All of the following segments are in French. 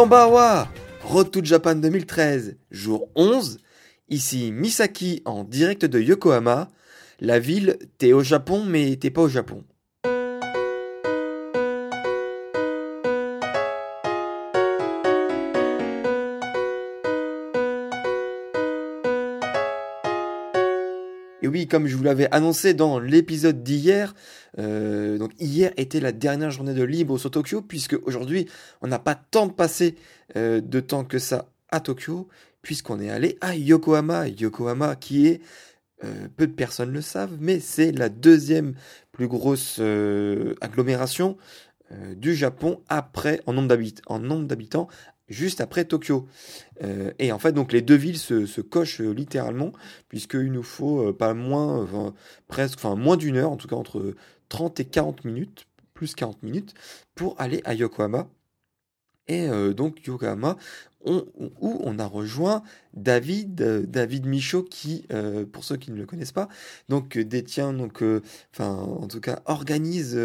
Kambawa Road to Japan 2013, jour 11. Ici Misaki en direct de Yokohama. La ville, t'es au Japon mais t'es pas au Japon. Oui, comme je vous l'avais annoncé dans l'épisode d'hier, euh, donc hier était la dernière journée de libre sur Tokyo, puisque aujourd'hui on n'a pas tant passé euh, de temps que ça à Tokyo, puisqu'on est allé à Yokohama. Yokohama qui est, euh, peu de personnes le savent, mais c'est la deuxième plus grosse agglomération du Japon après en nombre d'habitants juste après Tokyo. Euh, et en fait, donc les deux villes se, cochent euh, littéralement, puisqu'il nous faut euh, pas moins, presque, enfin moins d'une heure, en tout cas entre 30 et 40 minutes, plus 40 minutes, pour aller à Yokohama. Et donc Yokohama, où on a rejoint David, euh, David Michaud, qui, euh, pour ceux qui ne le connaissent pas, donc euh, détient, donc, en tout cas, organise,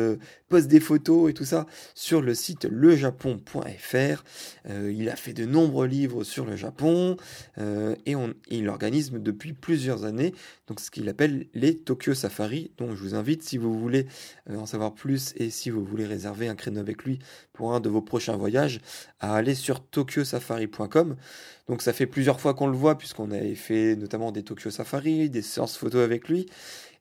poste des photos et tout ça sur le site lejapon.fr. il a fait de nombreux livres sur le Japon et il organise depuis plusieurs années, donc ce qu'il appelle les Tokyo Safari. Donc, je vous invite, si vous voulez en savoir plus et si vous voulez réserver un créneau avec lui pour un de vos prochains voyages, à aller sur Donc ça fait plusieurs fois qu'on le voit, puisqu'on avait fait notamment des Tokyo Safari, des séances photos avec lui.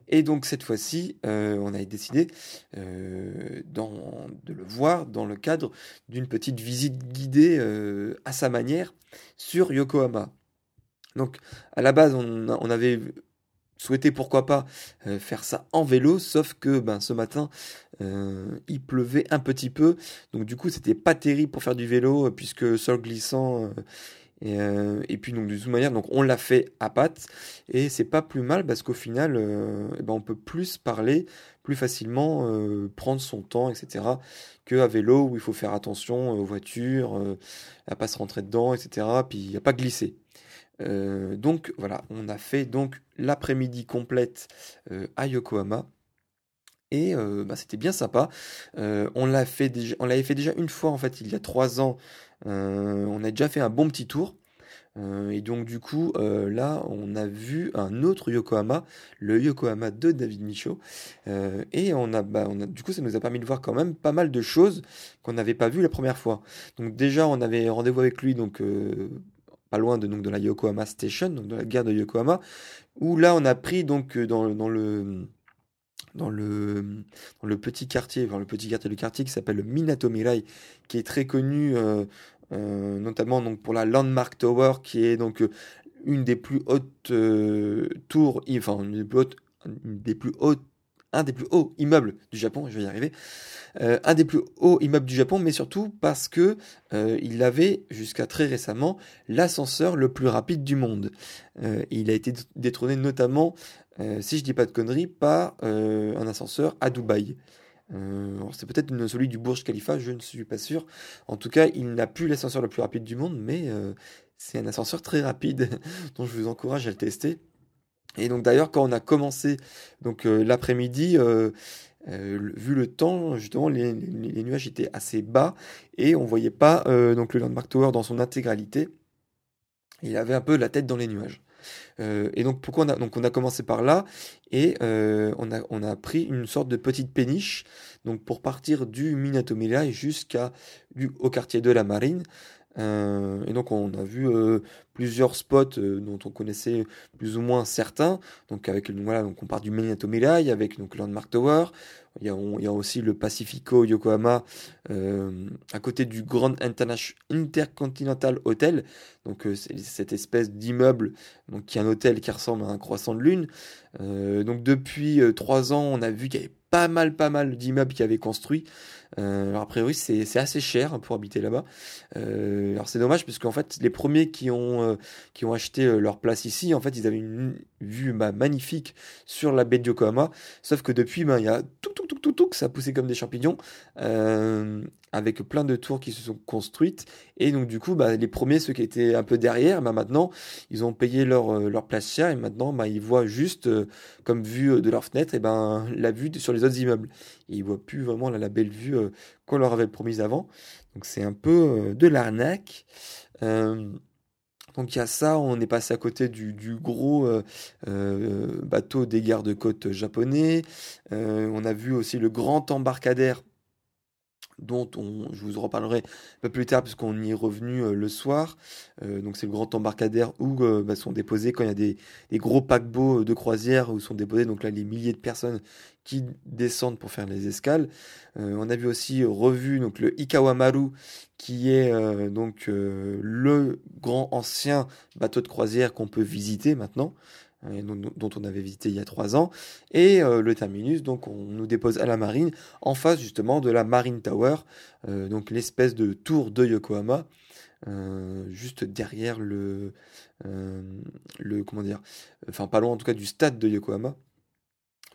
Et donc cette fois-ci, euh, on a décidé euh, de le voir dans le cadre d'une petite visite guidée euh, à sa manière sur Yokohama. Donc à la base, on avait souhaité pourquoi pas faire ça en vélo, sauf que ben, ce matin, il pleuvait un petit peu. Donc du coup, c'était pas terrible pour faire du vélo, puisque sol glissant euh, et, puis donc de toute manière, donc on l'a fait à pattes et c'est pas plus mal parce qu'au final, euh, eh ben, on peut plus parler plus facilement, euh, prendre son temps, etc. Que à vélo où il faut faire attention aux voitures, à pas se rentrer dedans, etc. Puis a pas glisser. Donc voilà, on a fait donc l'après-midi complète à Yokohama. Et bah, c'était bien sympa. on l'a fait déjà, on l'avait fait déjà une fois en fait il y a trois ans euh, on a déjà fait un bon petit tour. Euh, et donc du coup, euh, là, on a vu un autre Yokohama, le Yokohama de David Michaud. et on a, bah, du coup, ça nous a permis de voir quand même pas mal de choses qu'on n'avait pas vues la première fois. Donc déjà, on avait rendez-vous avec lui, donc loin de, donc, de la Yokohama Station, de la gare de Yokohama, où là, on a pris donc dans, dans le dans le, dans le petit quartier, le petit quartier du quartier qui s'appelle le Minato Mirai, qui est très connu euh, notamment donc pour la Landmark Tower, qui est donc euh, une des plus hautes euh, tours, enfin une des plus hautes un des plus hauts immeubles du Japon, je vais y arriver, un des plus hauts immeubles du Japon, mais surtout parce que il avait jusqu'à très récemment l'ascenseur le plus rapide du monde. il a été détrôné notamment, si je dis pas de conneries, par un ascenseur à Dubaï. Euh, c'est peut-être celui du Burj Khalifa, je ne suis pas sûr. En tout cas, il n'a plus l'ascenseur le plus rapide du monde, mais euh, c'est un ascenseur très rapide, dont je vous encourage à le tester. Et donc d'ailleurs, quand on a commencé donc euh, l'après-midi, vu le temps, justement, les, nuages étaient assez bas et on voyait pas donc le Landmark Tower dans son intégralité. Il avait un peu la tête dans les nuages. Euh, et donc pourquoi on a, donc on a commencé par là et euh, on, a, pris une sorte de petite péniche donc pour partir du Minato Mirai jusqu'à au quartier de la Marine. Euh, et donc on a vu plusieurs spots dont on connaissait plus ou moins certains. Donc avec voilà, donc on part du Minato Mirai avec donc Landmark Tower. Il y a aussi le Pacifico Yokohama à côté du Grand Intercontinental Hotel. Donc c'est cette espèce d'immeuble donc qui est un hôtel qui ressemble à un croissant de lune. donc depuis trois ans, on a vu qu'il y avait pas mal, pas mal d'immeubles qui avaient construit. Euh, alors, a priori, c'est assez cher pour habiter là-bas. Euh, alors, c'est dommage, parce qu'en fait, les premiers qui ont, euh, acheté euh, leur place ici, en fait, ils avaient une vue bah, magnifique sur la baie de Yokohama. Sauf que depuis, ben, il y a tout, tout, tout, tout, tout, ça a poussé comme des champignons. Avec plein de tours qui se sont construites. Et donc, du coup, bah, les premiers, ceux qui étaient un peu derrière, bah, maintenant, ils ont payé leur, euh, leur place chère et maintenant, bah, ils voient juste, euh, comme vue euh, de leur fenêtre, et ben, la vue sur les autres immeubles. Et ils voient plus vraiment la, belle vue qu'on leur avait promise avant. Donc, c'est un peu de l'arnaque. Donc il y a ça, on est passé à côté du, du gros bateau des gardes-côtes japonais. on a vu aussi le grand embarcadère dont on, je vous en reparlerai peu plus tard puisqu'on y est revenu euh, le soir. Euh, donc c'est le grand embarcadère où euh, bah, sont déposés quand il y a des, des, gros paquebots de croisière où sont déposés donc là les milliers de personnes qui descendent pour faire les escales. on a vu aussi revu donc le Ikawamaru qui est donc le grand ancien bateau de croisière qu'on peut visiter maintenant. Euh, dont, on avait visité il y a trois ans, et euh, le terminus, donc on nous dépose à la marine, en face justement de la Marine Tower, euh, donc l'espèce de tour de Yokohama, juste derrière le, le, comment dire, enfin pas loin en tout cas du stade de Yokohama.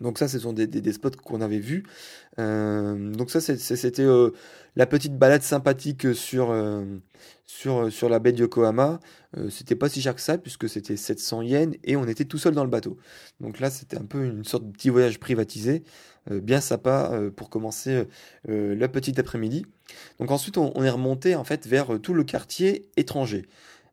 Donc ça, ce sont des, des, spots qu'on avait vus. Euh, donc ça, c'était euh, la petite balade sympathique sur, euh, sur, sur la baie de Yokohama. c'était pas si cher que ça, puisque c'était 700 yens, et on était tout seul dans le bateau. Donc là, c'était un peu une sorte de petit voyage privatisé, bien sympa pour commencer le petit après-midi. Donc ensuite, on, on, est remonté en fait vers tout le quartier étranger.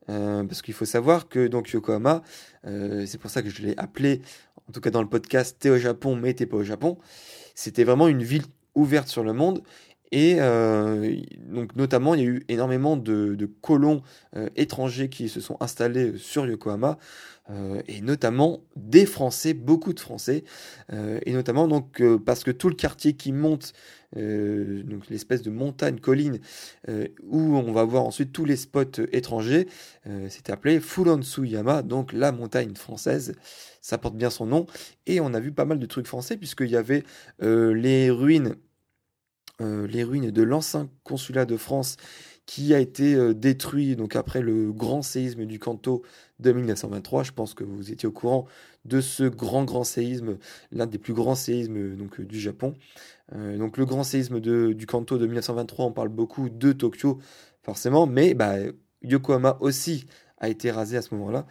parce qu'il faut savoir que donc Yokohama, c'est pour ça que je l'ai appelé en tout cas dans le podcast T'es au Japon mais t'es pas au Japon, c'était vraiment une ville ouverte sur le monde. Et euh, donc notamment, il y a eu énormément de, colons euh, étrangers qui se sont installés sur Yokohama, euh, et notamment des Français, beaucoup de Français, et notamment donc parce que tout le quartier qui monte donc l'espèce de montagne colline où on va voir ensuite tous les spots étrangers. C'était appelé Suyama donc la montagne française. Ça porte bien son nom. Et on a vu pas mal de trucs français puisqu'il y avait les ruines, les ruines de l'ancien consulat de France qui a été détruit donc après le grand séisme du Kanto de 1923. Je pense que vous étiez au courant de ce grand grand séisme, l'un des plus grands séismes donc du Japon. Euh, donc le grand séisme de, du Kanto de 1923, on parle beaucoup de Tokyo forcément, mais bah, Yokohama aussi a été rasé à ce moment-là.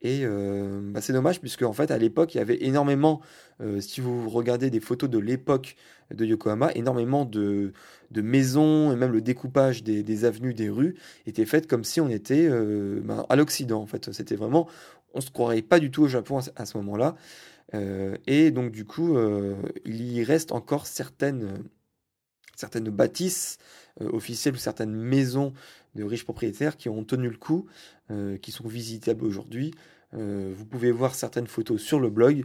Et euh, bah, c'est dommage puisque en fait à l'époque il y avait énormément, euh, si vous regardez des photos de l'époque de Yokohama, énormément de, de, maisons et même le découpage des, des, avenues, des rues était fait comme si on était bah, à l'Occident en fait. C'était vraiment, on se croirait pas du tout au Japon à ce moment-là. Euh, et donc du coup, euh, il y reste encore certaines, certaines bâtisses euh, officielles certaines maisons de riches propriétaires qui ont tenu le coup, qui sont visitables aujourd'hui. Vous pouvez voir certaines photos sur le blog.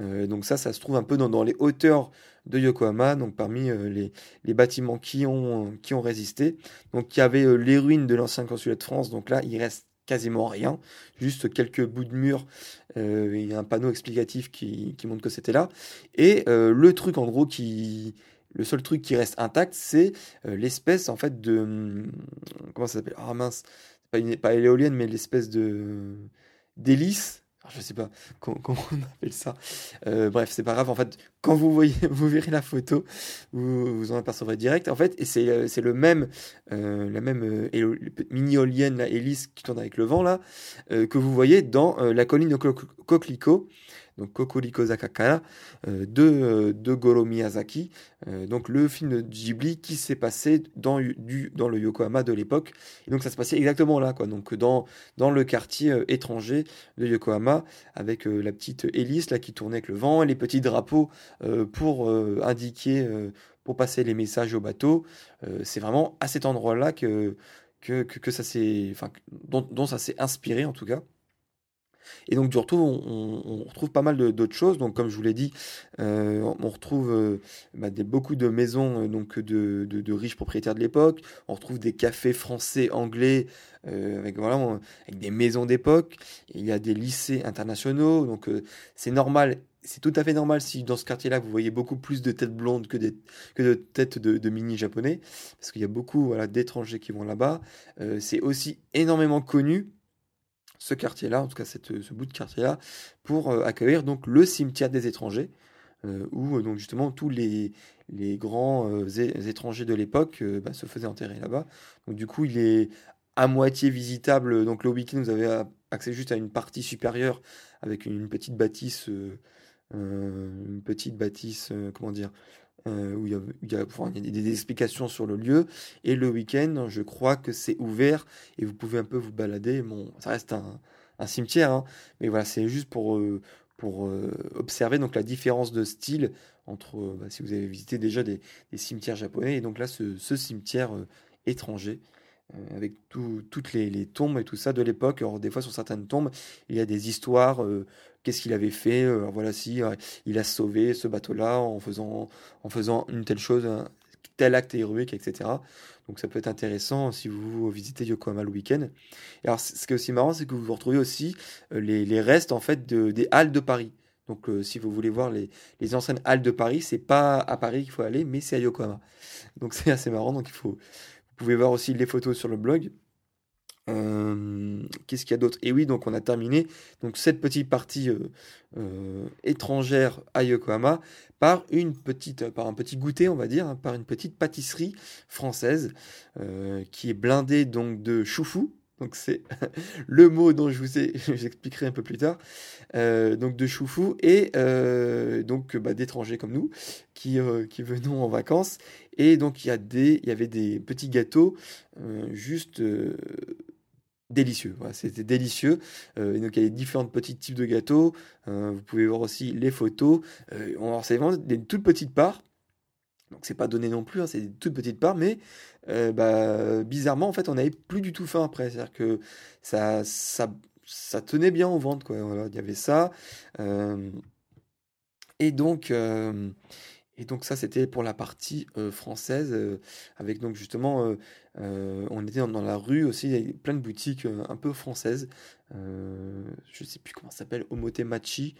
donc ça, ça se trouve un peu dans, dans les hauteurs de Yokohama, donc parmi les, les, bâtiments qui ont, qui ont résisté. Donc il y avait les ruines de l'ancien consulat de France, donc là il reste quasiment rien, juste quelques bouts de mur euh, a un panneau explicatif qui, qui montre que c'était là. Et euh, le truc en gros qui... Le seul truc qui reste intact, c'est euh, l'espèce en fait de... Hum, comment ça s'appelle? Ah mince, pas, une, pas l'éolienne, mais l'espèce de... d'hélice je sais pas comment, on appelle ça. Euh, bref, c'est pas grave. En fait, quand vous voyez, vous verrez la photo, vous, vous en apercevrez direct. En fait, et c'est euh, euh, la même mini éolienne, la hélice qui tourne avec le vent là, que vous voyez dans la colline de Coquelicot donc Kokoriko Zakakara, euh, de, euh, de Goro Miyazaki, euh, donc le film de Ghibli qui s'est passé dans, du, dans le Yokohama de l'époque. Et donc ça se passait exactement là, quoi. Donc dans, le quartier étranger de Yokohama, avec la petite hélice là qui tournait avec le vent, et les petits drapeaux pour indiquer, pour passer les messages au bateau. c'est vraiment à cet endroit-là que, dont ça s'est inspiré en tout cas. Et donc du retour, on, retrouve pas mal d'autres choses. Donc comme je vous l'ai dit, euh, on retrouve euh, bah, beaucoup de maisons euh, donc de, riches propriétaires de l'époque. On retrouve des cafés français, anglais, avec voilà, avec des maisons d'époque. Il y a des lycées internationaux. Donc c'est normal. C'est tout à fait normal si dans ce quartier-là vous voyez beaucoup plus de têtes blondes que, des, que de têtes de, de mini japonais, parce qu'il y a beaucoup voilà, d'étrangers qui vont là-bas. c'est aussi énormément connu ce quartier-là, en tout cas cette, ce bout de quartier-là, pour euh, accueillir donc le cimetière des étrangers, euh, où euh, donc justement tous les, les grands étrangers de l'époque bah, se faisaient enterrer là-bas. Donc du coup, il est à moitié visitable. Donc le week-end, vous avez accès juste à une partie supérieure avec une, petite bâtisse, une petite bâtisse, comment dire, euh, où il y, a, des, explications sur le lieu. Et le week-end, je crois que c'est ouvert et vous pouvez un peu vous balader. Bon, ça reste un, cimetière, hein, mais voilà, c'est juste pour, euh, euh, observer donc la différence de style entre bah, si vous avez visité déjà des, cimetières japonais et donc là ce, cimetière étranger. avec toutes les, tombes et tout ça de l'époque. Alors, des fois, sur certaines tombes, il y a des histoires qu'est-ce qu'il avait fait. Euh, voilà, si euh, il a sauvé ce bateau-là en faisant, une telle chose, un tel acte héroïque, etc. Donc ça peut être intéressant si vous visitez Yokohama le week-end. Alors ce qui est aussi marrant, c'est que vous retrouvez aussi euh, les, restes en fait de, des halles de Paris. Donc si vous voulez voir les, les anciennes halles de Paris, c'est pas à Paris qu'il faut aller, mais c'est à Yokohama. Donc c'est assez marrant. Donc il faut, vous pouvez voir aussi les photos sur le blog. Euh, qu'est-ce qu'il y a d'autre? Et oui, donc on a terminé donc cette petite partie euh, euh, étrangère à Yokohama par une petite, par un petit goûter, on va dire, hein, par une petite pâtisserie française qui est blindée donc de choufou. Donc c'est le mot dont je vous ai, j'expliquerai un peu plus tard. donc de choufou et donc bah, d'étrangers comme nous qui, venons en vacances. Et donc il y avait des petits gâteaux juste délicieux. c'était délicieux. Euh, il y a différents petits types de gâteaux. Euh, vous pouvez voir aussi les photos. Euh, c'est vraiment des toutes petites parts. Donc c'est pas donné non plus, hein, c'est des toutes petites parts, mais bah, bizarrement en fait on n'avait plus du tout faim après. C'est-à-dire que ça, ça, ça tenait bien au ventre. Quoi. Voilà, il y avait ça. et donc et donc ça, c'était pour la partie française, avec donc justement, on était dans, la rue aussi, il y plein de boutiques un peu françaises. je sais plus comment ça s'appelle, Omotemachi,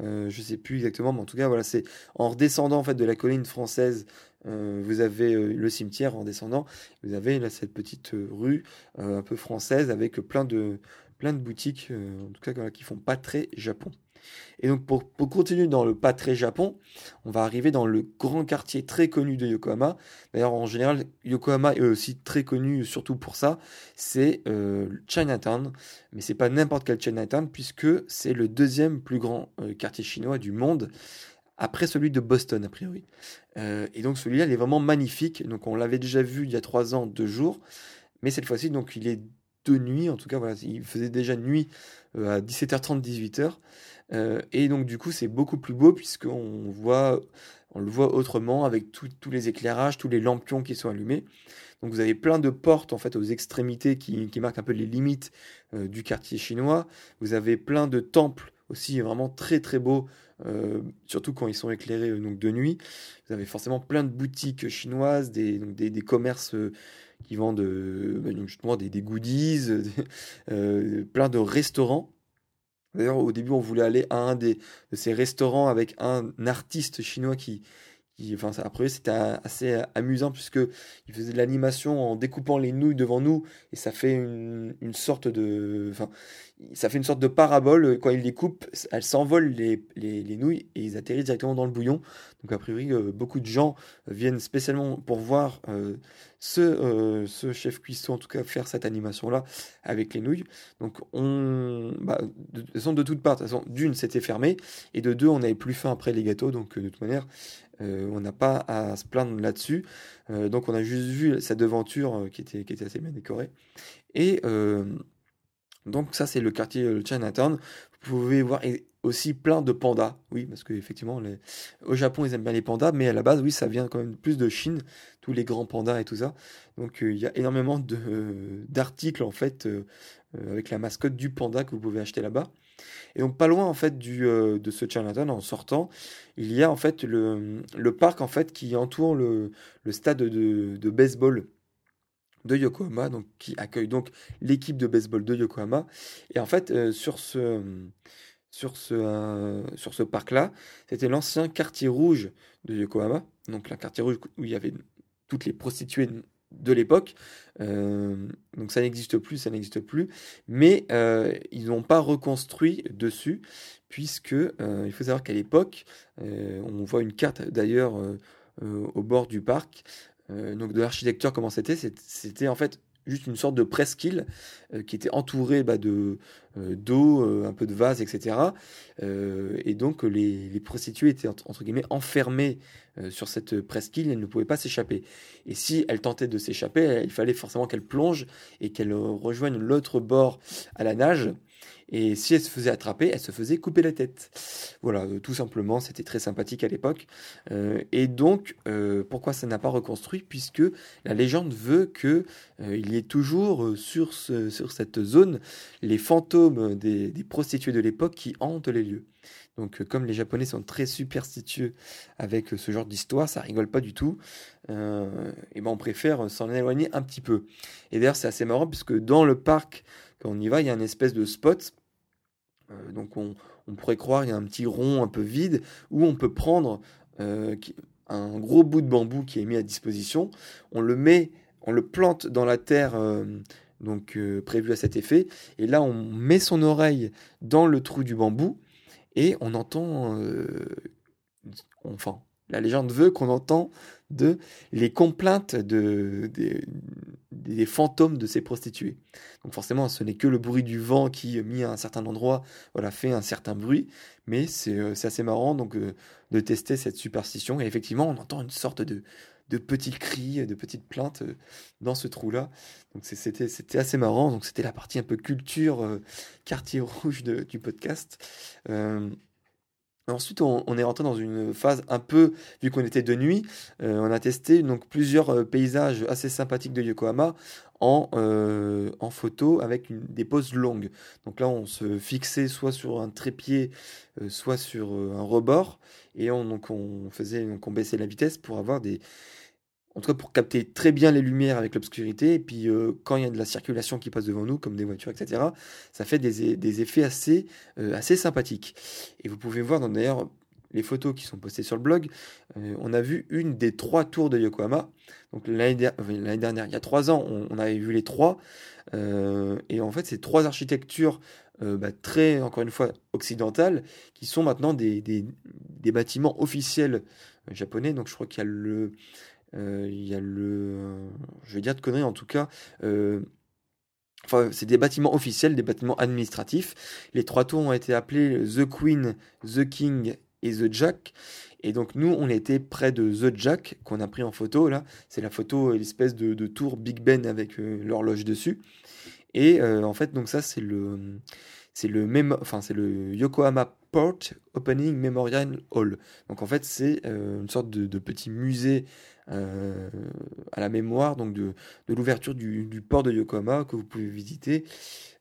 je sais plus exactement, mais en tout cas c'est en redescendant en fait de la colline française, vous avez le cimetière en descendant, vous avez cette petite rue un peu française avec plein de plein de boutiques, en tout qui font pas très Japon. Et donc pour, continuer dans le pas très Japon, on va arriver dans le grand quartier très connu de Yokohama. D'ailleurs en général, Yokohama est aussi très connu surtout pour ça, c'est euh, Chinatown. Mais c'est pas n'importe quel Chinatown puisque c'est le deuxième plus grand euh, quartier chinois du monde après celui de Boston a priori. Euh, et donc celui-là, il est vraiment magnifique. Donc on l'avait déjà vu il y a trois ans, deux jours, mais cette fois-ci, donc il est de nuit. En tout cas, voilà, il faisait déjà nuit à 17h30, 18h. Euh, et donc du coup c'est beaucoup plus beau puisqu'on voit, on le voit autrement avec tous les éclairages, tous les lampions qui sont allumés. Donc vous avez plein de portes en fait aux extrémités qui, qui marquent un peu les limites euh, du quartier chinois. Vous avez plein de temples aussi vraiment très très beaux, euh, surtout quand ils sont éclairés donc de nuit. Vous avez forcément plein de boutiques chinoises, des, des, commerces qui vendent bah, justement des goodies, plein de restaurants D'ailleurs, au début, on voulait aller à un de ces restaurants avec un artiste chinois qui, qui enfin, après, c'était assez amusant puisque il faisait de l'animation en découpant les nouilles devant nous et ça fait une, une sorte de, enfin, ça fait une sorte de parabole. Quand il les coupe, elles s'envolent les, les, les, nouilles et ils atterrissent directement dans le bouillon. Donc a priori, euh, beaucoup de gens viennent spécialement pour voir euh, ce, euh, ce, chef cuistot, en tout cas, faire cette animation-là avec les nouilles. Donc on, bah, de, de toutes parts, d'une, c'était fermé et de deux, on n'avait plus faim après les gâteaux. Donc de toute manière, on n'a pas à se plaindre là-dessus. donc on a juste vu cette devanture qui, était, qui était assez bien décorée. Et donc ça c'est le quartier euh, Chinatown. Vous pouvez voir aussi plein de pandas. Oui, parce qu'effectivement, au Japon, ils aiment bien les pandas, mais à la base, oui, ça vient quand même plus de Chine, tous les grands pandas et tout ça. Donc euh, il y a énormément de, d'articles, en fait, euh, avec la mascotte du panda que vous pouvez acheter là-bas. Et donc pas loin en fait du, de ce Chinatown, en sortant, il y a en fait le, le parc en fait qui entoure le, le stade de, de baseball de Yokohama, donc, qui accueille donc l'équipe de baseball de Yokohama. Et en fait, sur ce, sur ce, sur ce parc-là, c'était l'ancien quartier rouge de Yokohama, donc la quartier rouge où il y avait toutes les prostituées de l'époque. Euh, donc ça n'existe plus, ça n'existe plus. Mais euh, ils n'ont pas reconstruit dessus, puisque euh, il faut savoir qu'à l'époque, on voit une carte d'ailleurs au bord du parc. Donc de l'architecture, comment c'était C'était en fait juste une sorte de presqu'île euh, qui était entourée bah, de euh, d'eau, euh, un peu de vase, etc. et donc les, les, prostituées étaient entre guillemets enfermées sur cette presqu'île, elles ne pouvaient pas s'échapper. Et si elles tentaient de s'échapper, il fallait forcément qu'elles plongent et qu'elles rejoignent l'autre bord à la nage. Et si elle se faisait attraper, elle se faisait couper la tête. Voilà, euh, tout simplement, c'était très sympathique à l'époque. Euh, et donc, euh, pourquoi ça n'a pas reconstruit? Puisque la légende veut que il y ait toujours sur, cette zone les fantômes des, prostituées de l'époque qui hantent les lieux. Donc, comme les Japonais sont très superstitieux avec ce genre d'histoire, ça rigole pas du tout. et ben, on préfère s'en éloigner un petit peu. Et d'ailleurs, c'est assez marrant puisque dans le parc, quand on y va, il y a une espèce de spot euh, donc on, pourrait croire qu'il y a un petit rond un peu vide où on peut prendre euh, un gros bout de bambou qui est mis à disposition, on le met, on le plante dans la terre euh, donc prévue à cet effet, et là on met son oreille dans le trou du bambou et on entend, enfin la légende veut qu'on entend les complaintes de, des, fantômes de ces prostituées. Donc forcément, ce n'est que le bruit du vent qui, mis à un certain endroit, fait un certain bruit, mais c'est euh, assez marrant donc euh, de tester cette superstition. Et effectivement, on entend une sorte de, de petits cris, de petites plaintes euh, dans ce trou-là. Donc c'était assez marrant. Donc c'était la partie un peu culture, quartier rouge du podcast. Ensuite, on, est rentré dans une phase un peu, vu qu'on était de nuit, euh, on a testé donc plusieurs euh, paysages assez sympathiques de Yokohama en, euh, en photo avec des poses longues. Donc là, on se fixait soit sur un trépied, soit sur un rebord, et on, faisait, on baissait la vitesse pour avoir des, en tout cas pour capter très bien les lumières avec l'obscurité. Et puis euh, quand il y a de la circulation qui passe devant nous, comme des voitures, etc., ça fait des, effets assez, euh, assez sympathiques. Et vous pouvez voir d'ailleurs les photos qui sont postées sur le blog, euh, on a vu une des trois tours de Yokohama. Donc l'année dernière, il y a trois ans, on, avait vu les trois. et en fait, c'est trois architectures bah, très, encore une fois, occidentales, qui sont maintenant des, des bâtiments officiels japonais. Donc je crois qu'il y a le il y a le. Je vais dire de conneries en tout cas. Euh, enfin, c'est des bâtiments officiels, des bâtiments administratifs. Les trois tours ont été appelés The Queen, The King et The Jack. Et donc nous, on était près de The Jack qu'on a pris en photo. Là, c'est la photo, l'espèce de, tour Big Ben avec euh, l'horloge dessus. Et en fait, donc ça, c'est le, c'est le Yokohama Port Opening Memorial Hall. Donc en fait, c'est une sorte de, petit musée euh, à la mémoire donc de, l'ouverture du, port de Yokohama que vous pouvez visiter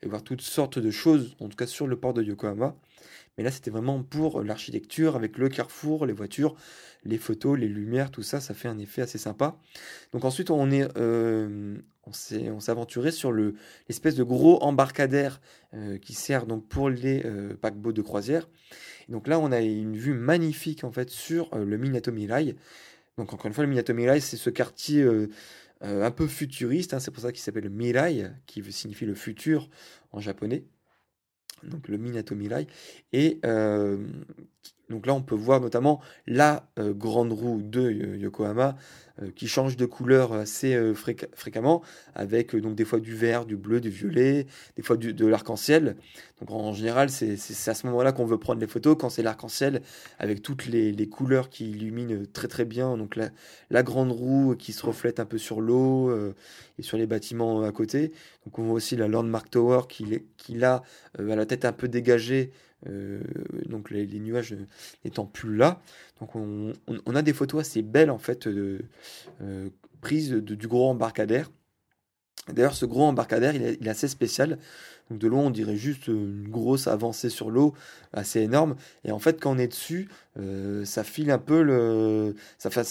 et voir toutes sortes de choses, en tout cas sur le port de Yokohama. Mais là, c'était vraiment pour l'architecture, avec le carrefour, les voitures, les photos, les lumières, tout ça, ça fait un effet assez sympa. Donc ensuite, on est, euh, on s'est, aventuré sur le l'espèce de gros embarcadère euh, qui sert donc pour les paquebots de croisière. Et donc là, on a une vue magnifique en fait sur le Minato Mirai. Donc encore une fois, le Minato Mirai, c'est ce quartier euh, euh, un peu futuriste, hein, c'est pour ça qu'il s'appelle Mirai, qui signifie le futur en japonais. Donc le Minato Mirai. Et euh, donc là, on peut voir notamment la grande roue de Yokohama euh, qui change de couleur assez euh, fréquemment, avec euh, donc des fois du vert, du bleu, du violet, des fois du, de l'arc-en-ciel. Donc en général, c'est à ce moment-là qu'on veut prendre les photos, quand c'est l'arc-en-ciel, avec toutes les, les, couleurs qui illuminent très très bien. Donc la, la grande roue qui se reflète un peu sur l'eau et sur les bâtiments à côté. Donc on voit aussi la Landmark Tower qui, qui a la tête un peu dégagée euh, donc les, nuages n'étant plus là. Donc on, a des photos assez belles en fait euh, prises du gros embarcadère. D'ailleurs, ce gros embarcadère, il est, assez spécial. De loin, on dirait juste une grosse avancée sur l'eau, assez énorme. Et en fait, quand on est dessus, euh, ça file un peu le. Ça fait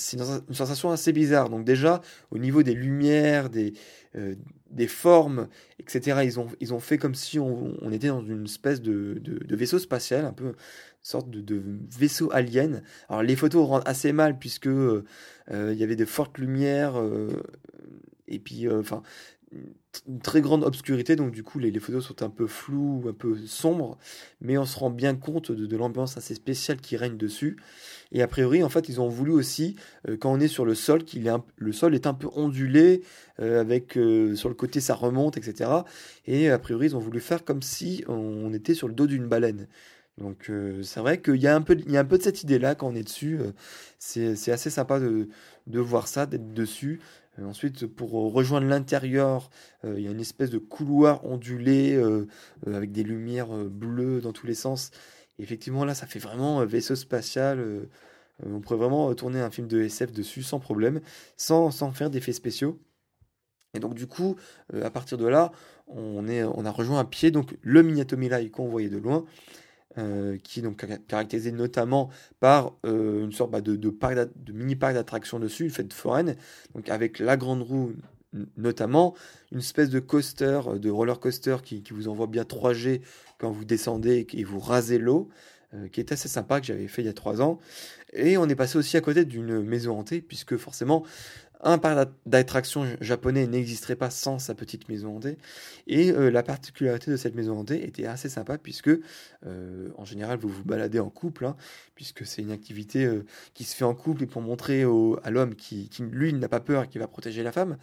une sensation assez bizarre. Donc déjà, au niveau des lumières, des, euh, des formes, etc., ils ont, ils ont fait comme si on, était dans une espèce de, de, vaisseau spatial, un peu une sorte de, vaisseau alien. Alors les photos rendent assez mal puisque euh, il y avait de fortes lumières. et puis, enfin, très grande obscurité, donc du coup les, photos sont un peu floues, un peu sombres, mais on se rend bien compte de, l'ambiance assez spéciale qui règne dessus. Et a priori, en fait, ils ont voulu aussi, euh, quand on est sur le sol, qu'il est le sol est un peu ondulé, euh, avec euh, sur le côté ça remonte, etc. Et a priori, ils ont voulu faire comme si on était sur le dos d'une baleine. Donc c'est vrai qu'il y, a un peu, un de cette idée-là quand on est dessus. c'est assez sympa de voir ça, d'être dessus. Euh, ensuite, pour rejoindre l'intérieur, euh, il y a une espèce de couloir ondulé euh, avec des lumières bleues dans tous les sens. effectivement, là, ça fait vraiment vaisseau spatial. on pourrait vraiment tourner un film de SF dessus sans problème, sans, sans faire d'effets spéciaux. Et donc du coup, à partir de là, on a rejoint à pied donc le Minatomirai qu'on voyait de loin, euh, qui est donc caractérisé notamment par euh, une sorte bah, de, de, mini parc d'attractions dessus, une fête foraine, donc avec la grande roue notamment, une espèce de coaster, euh, de roller coaster qui, vous envoie bien 3G quand vous descendez et vous rasez l'eau, qui est assez sympa, que j'avais fait il y a 3 ans. Et on est passé aussi à côté d'une maison hantée, puisque forcément, un parc d'attractions japonais n'existerait pas sans sa petite maison hantée. Et euh, la particularité de cette maison hantée était assez sympa puisque, euh, en général, vous vous baladez en couple, hein, puisque c'est une activité euh, qui se fait en couple et pour montrer à l'homme qui, lui, n'a pas peur et qui va protéger la femme.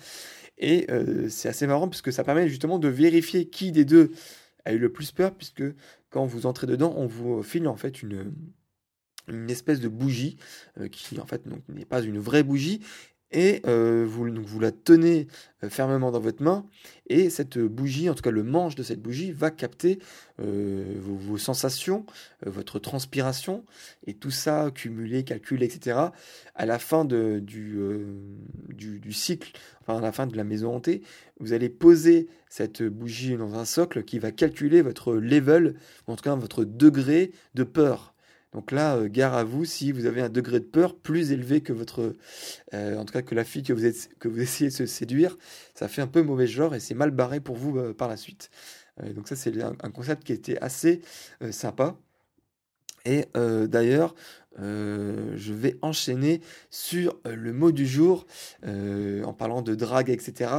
Et c'est assez marrant puisque ça permet justement de vérifier qui des deux a eu le plus peur, puisque quand vous entrez dedans, on vous file en fait une une espèce de bougie qui en fait n'est pas une vraie bougie et euh, vous, vous la tenez euh, fermement dans votre main et cette bougie, en tout cas le manche de cette bougie, va capter euh, vos, sensations, votre transpiration et tout ça cumulé, calculé, etc. À la fin du, du, cycle, enfin à la fin de la maison hantée, vous allez poser cette bougie dans un socle qui va calculer votre level, en tout cas votre degré de peur. Donc là, euh, gare à vous si vous avez un degré de peur plus élevé que votre, euh, en tout cas que la fille que vous, êtes, que vous essayez de se séduire, ça fait un peu mauvais genre et c'est mal barré pour vous euh, par la suite. donc ça, c'est un, concept qui était assez sympa. Et d'ailleurs, je vais enchaîner sur le mot du jour en parlant de drague, etc.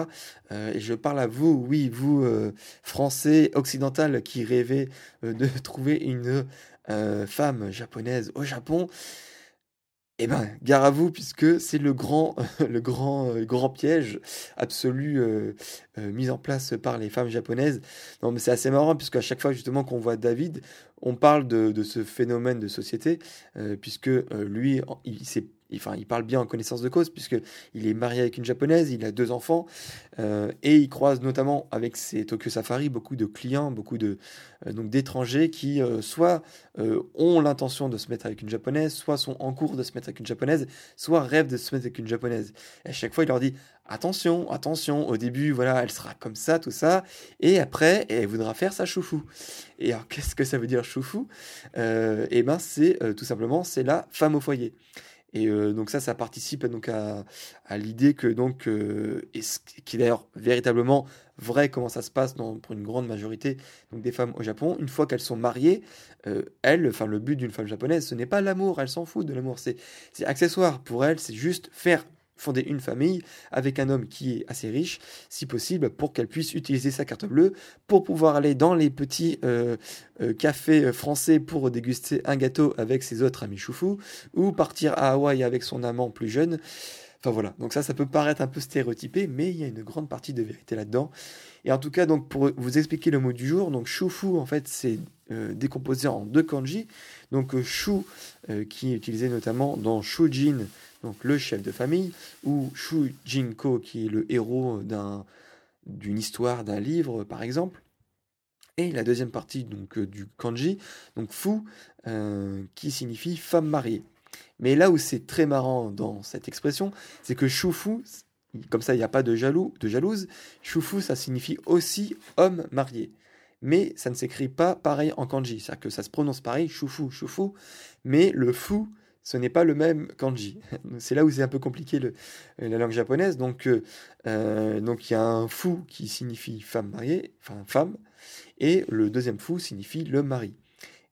et je parle à vous, oui, vous, français, occidental, qui rêvez de trouver une euh, femme japonaise au Japon, eh ben, gare à vous, puisque c'est le grand, le grand, euh, grand piège absolu euh, mis en place par les femmes japonaises. Non, mais c'est assez marrant, puisque à chaque fois justement qu'on voit David, on parle de ce phénomène de société, puisque lui, il s'est enfin, il parle bien en connaissance de cause, puisqu'il est marié avec une japonaise, il a deux enfants, euh, et il croise notamment avec ses Tokyo Safari beaucoup de clients, beaucoup de, euh, donc d'étrangers qui euh, soit ont l'intention de se mettre avec une japonaise, soit sont en cours de se mettre avec une japonaise, soit rêvent de se mettre avec une japonaise. À chaque fois, il leur dit attention, attention, au début, voilà, elle sera comme ça, tout ça, et après, elle voudra faire sa choufou. Et alors, qu'est-ce que ça veut dire choufou Eh ben, c'est tout simplement, c'est la femme au foyer. Et euh, donc ça, ça participe donc à, l'idée que donc, euh, et ce qui est d'ailleurs véritablement vrai comment ça se passe pour une grande majorité donc des femmes au Japon, une fois qu'elles sont mariées, euh, elles, enfin le but d'une femme japonaise, ce n'est pas l'amour, elle s'en fout de l'amour, c'est accessoire. Pour elle, c'est juste faire fonder une famille avec un homme qui est assez riche, si possible, pour qu'elle puisse utiliser sa carte bleue pour pouvoir aller dans les petits euh, euh, cafés français pour déguster un gâteau avec ses autres amis choufou, ou partir à Hawaï avec son amant plus jeune. Enfin voilà, donc ça, ça peut paraître un peu stéréotypé, mais il y a une grande partie de vérité là-dedans. Et en tout cas, donc pour vous expliquer le mot du jour, donc shufu en fait c'est euh, décomposé en deux kanji. Donc shu qui est utilisé notamment dans shujin donc le chef de famille, ou Shu Jinko, qui est le héros d'une histoire, d'un livre, par exemple. Et la deuxième partie donc, euh, du kanji, donc Fu, euh, qui signifie femme mariée. Mais là où c'est très marrant dans cette expression, c'est que Shufu, comme ça il n'y a pas de jaloux, de jalouse. Shufu, ça signifie aussi homme marié. Mais ça ne s'écrit pas pareil en kanji. C'est-à-dire que ça se prononce pareil, shufu, shufu. Mais le fu, ce n'est pas le même kanji. C'est là où c'est un peu compliqué la langue japonaise. Donc, euh, donc il y a un fu qui signifie femme mariée, enfin femme, et le deuxième fu signifie le mari.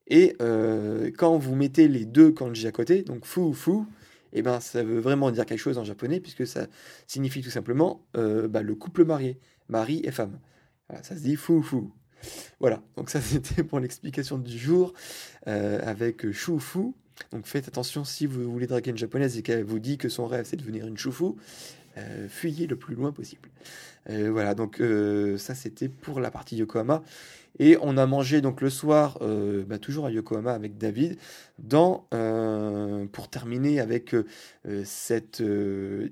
Et euh, quand vous mettez les deux kanji à côté, donc fu fu, eh ben ça veut vraiment dire quelque chose en japonais puisque ça signifie tout simplement euh, bah, le couple marié, mari et femme. ça se dit fu fu. Voilà, donc ça c'était pour l'explication du jour euh, avec Shufu. Donc faites attention si vous voulez draguer une japonaise et qu'elle vous dit que son rêve c'est de devenir une euh, fuyez le plus loin possible. Voilà, donc ça c'était pour la partie Yokohama. Et on a mangé donc le soir, bah, toujours à Yokohama avec David, dans, pour terminer avec cette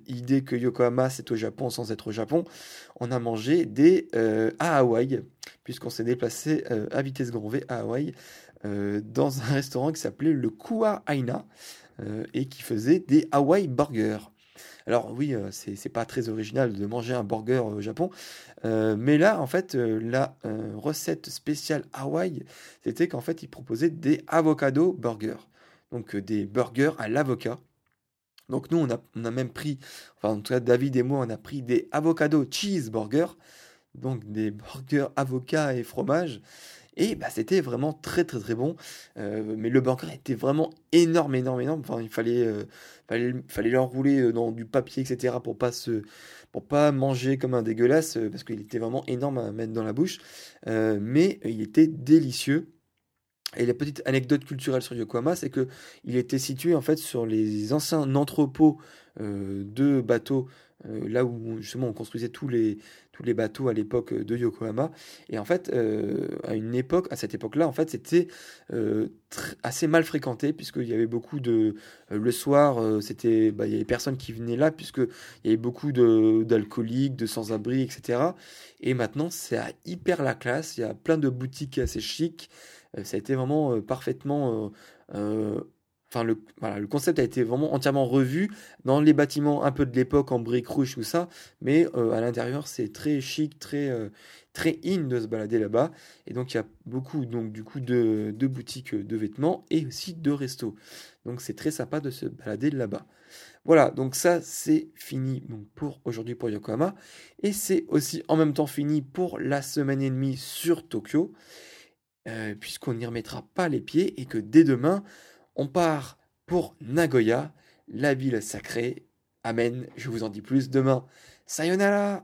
idée que Yokohama c'est au Japon sans être au Japon, on a mangé des à Hawaï, puisqu'on s'est déplacé à vitesse grand V à Hawaï, dans un restaurant qui s'appelait le Kua Aina, et qui faisait des Hawaii Burgers. Alors oui, euh, c'est pas très original de manger un burger au Japon, euh, mais là, en fait, euh, la recette spéciale Hawaï, c'était qu'en fait, ils proposaient des avocado burgers, donc des burgers à l'avocat. Donc nous, on a, même pris, enfin en tout cas David et moi, on a pris des avocado cheeseburgers, donc des burgers avocat et fromage. Et bah, c'était vraiment très très très bon. Euh, mais le burger était vraiment énorme, énorme, énorme. Il fallait, euh, l'enrouler euh, dans du papier, etc. pour pas se, pas manger comme un dégueulasse, parce qu'il était vraiment énorme à mettre dans la bouche. mais il était délicieux. Et la petite anecdote culturelle sur Yokohama, c'est que il était situé en fait sur les anciens entrepôts de bateaux là où justement on construisait tous les, les bateaux à l'époque de Yokohama. Et en fait, euh, à une époque, à cette époque-là, en fait, c'était euh, assez mal fréquenté puisqu'il y avait beaucoup de le soir, c'était, bah, il y avait personne qui venait là puisque il y avait beaucoup de d'alcooliques, de sans-abri, etc. Et maintenant, c'est hyper la classe. Il y a plein de boutiques assez chic. ça a été vraiment parfaitement Enfin, le, voilà, le concept a été vraiment entièrement revu dans les bâtiments un peu de l'époque en briques rouges, tout ça. Mais euh, à l'intérieur, c'est très chic, très, euh, très in de se balader là-bas. Et donc, il y a beaucoup, donc, du coup, de, de boutiques de vêtements et aussi de restos. Donc, c'est très sympa de se balader là-bas. Voilà, donc ça, c'est fini pour aujourd'hui pour Yokohama. Et c'est aussi en même temps fini pour la semaine et demie sur Tokyo. Euh, puisqu'on n'y remettra pas les pieds et que dès demain, on part pour Nagoya, la ville sacrée. Amen, je vous en dis plus demain. Sayonara